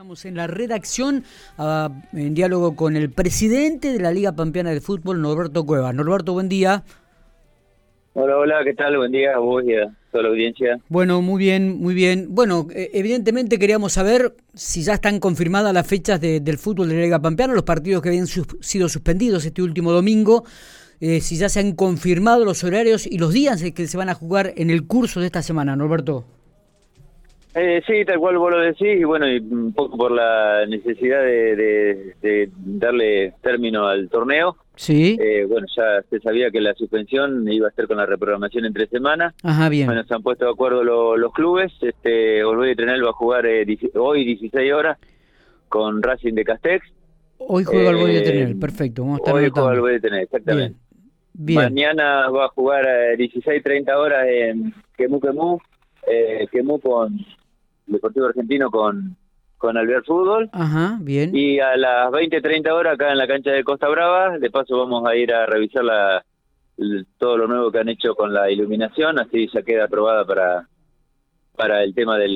Estamos en la redacción ah, en diálogo con el presidente de la Liga Pampeana de Fútbol, Norberto Cueva. Norberto, buen día. Hola, hola, ¿qué tal? Buen día a vos y a toda la audiencia. Bueno, muy bien, muy bien. Bueno, eh, evidentemente queríamos saber si ya están confirmadas las fechas del fútbol de la Liga Pampeana, los partidos que habían sido suspendidos este último domingo, eh, si ya se han confirmado los horarios y los días que se van a jugar en el curso de esta semana, Norberto. Eh, sí, tal cual vos lo decís, y bueno, y un poco por la necesidad de, darle término al torneo. Sí. Eh, bueno, ya se sabía que la suspensión iba a ser con la reprogramación entre semanas. Ajá, bien. Bueno, se han puesto de acuerdo los clubes. Este, Olvede Trenel va a jugar eh, hoy 16 horas con Racing de Castex. Hoy juega el de Trenel, perfecto. Vamos a estar hoy juega el de Trenel, exactamente. Bien. Mañana va a jugar a 16-30 horas en Quemú Quemú, eh, Quemú con Deportivo Argentino con, con Albert Fútbol. Ajá, bien. Y a las 20, 30 horas acá en la cancha de Costa Brava, de paso vamos a ir a revisar la, todo lo nuevo que han hecho con la iluminación, así ya queda aprobada para para el tema de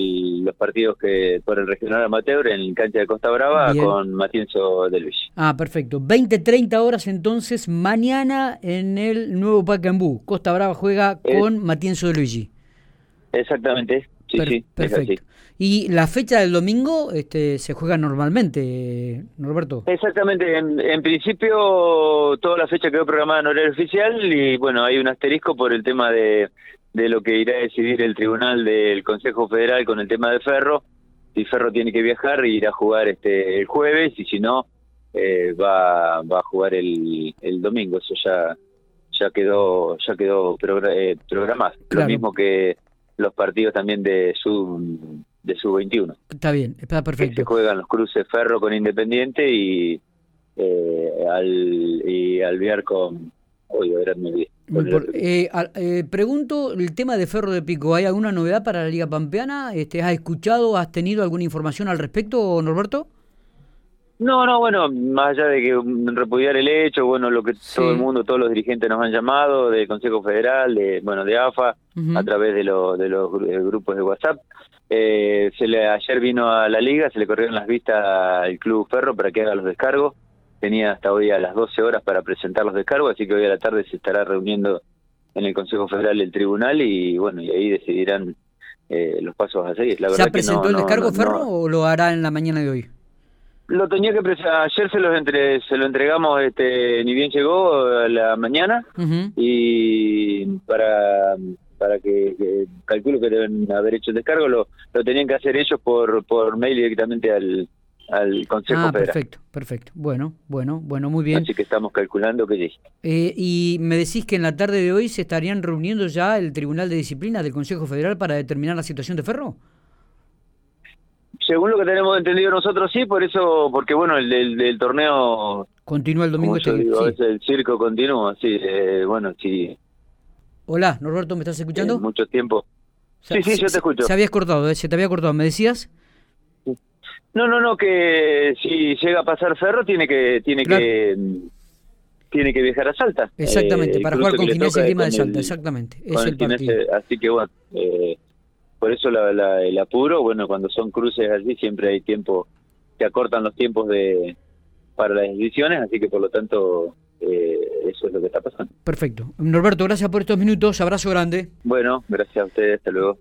los partidos que por el regional amateur en cancha de Costa Brava con Matienzo de Luis. Ah, perfecto. 20, 30 horas entonces mañana en el nuevo Pacaembú. Costa Brava juega con Matienzo de Luigi. Exactamente. Sí, perfecto. ¿Y la fecha del domingo este, se juega normalmente, Norberto? Exactamente. En, principio, toda la fecha quedó programada en horario oficial y, bueno, hay un asterisco por el tema de, de lo que irá a decidir el Tribunal del Consejo Federal con el tema de Ferro. Si Ferro tiene que viajar, irá a jugar este el jueves y si no, eh, va, va a jugar el, el domingo. Eso ya ya quedó ya quedó eh, programado. Lo mismo que los partidos también de su de su 21. Está bien, está perfecto. se juegan los cruces Ferro con Independiente y eh, al y Alvear con hoy eh, eh, pregunto el tema de Ferro de Pico, ¿hay alguna novedad para la Liga Pampeana? Este, ¿Has escuchado, has tenido alguna información al respecto, Norberto? No, no, bueno, más allá de que repudiar el hecho, bueno, lo que todo el mundo, todos los dirigentes nos han llamado, del Consejo Federal, de bueno, de AFA, a través de, de los grupos de WhatsApp. Eh, se le, ayer vino a la liga, se le corrieron las vistas al Club Ferro para que haga los descargos. Tenía hasta hoy a las 12 horas para presentar los descargos, así que hoy a la tarde se estará reuniendo en el Consejo Federal el tribunal y bueno, y ahí decidirán eh, los pasos a seguir. La ¿Se presentó el descargo Ferro o lo hará en la mañana de hoy? Lo tenía que ayer se los entre se lo entregamos este ni bien llegó a la mañana y para para que, calculo que deben haber hecho el descargo lo, lo tenían que hacer ellos por por mail directamente al al Consejo ah, perfecto, perfecto. Bueno, bueno, bueno, muy bien. Así que estamos calculando que. Eh, y me decís que en la tarde de hoy se estarían reuniendo ya el Tribunal de Disciplina del Consejo Federal para determinar la situación de Ferro. Según lo que tenemos entendido nosotros, sí, por eso, porque bueno, el del torneo... Continúa el domingo este digo, el circo continúa, sí, eh, bueno, sí. Hola, Norberto, ¿me estás escuchando? mucho tiempo. sí, sí, yo te escucho. Se había cortado, ¿eh? se te había cortado, ¿me decías? No, no, no, que si llega a pasar Ferro tiene que tiene que tiene que viajar a Salta. Exactamente, eh, para jugar con Ginés y Lima de Salta, exactamente. Es el partido. Así que bueno, eh, por eso el apuro, bueno, cuando son cruces así siempre hay tiempo, se acortan los tiempos de para las decisiones, así que por lo tanto eh, eso es lo que está pasando. Perfecto. Norberto, gracias por estos minutos, abrazo grande. Bueno, gracias a ustedes, hasta luego.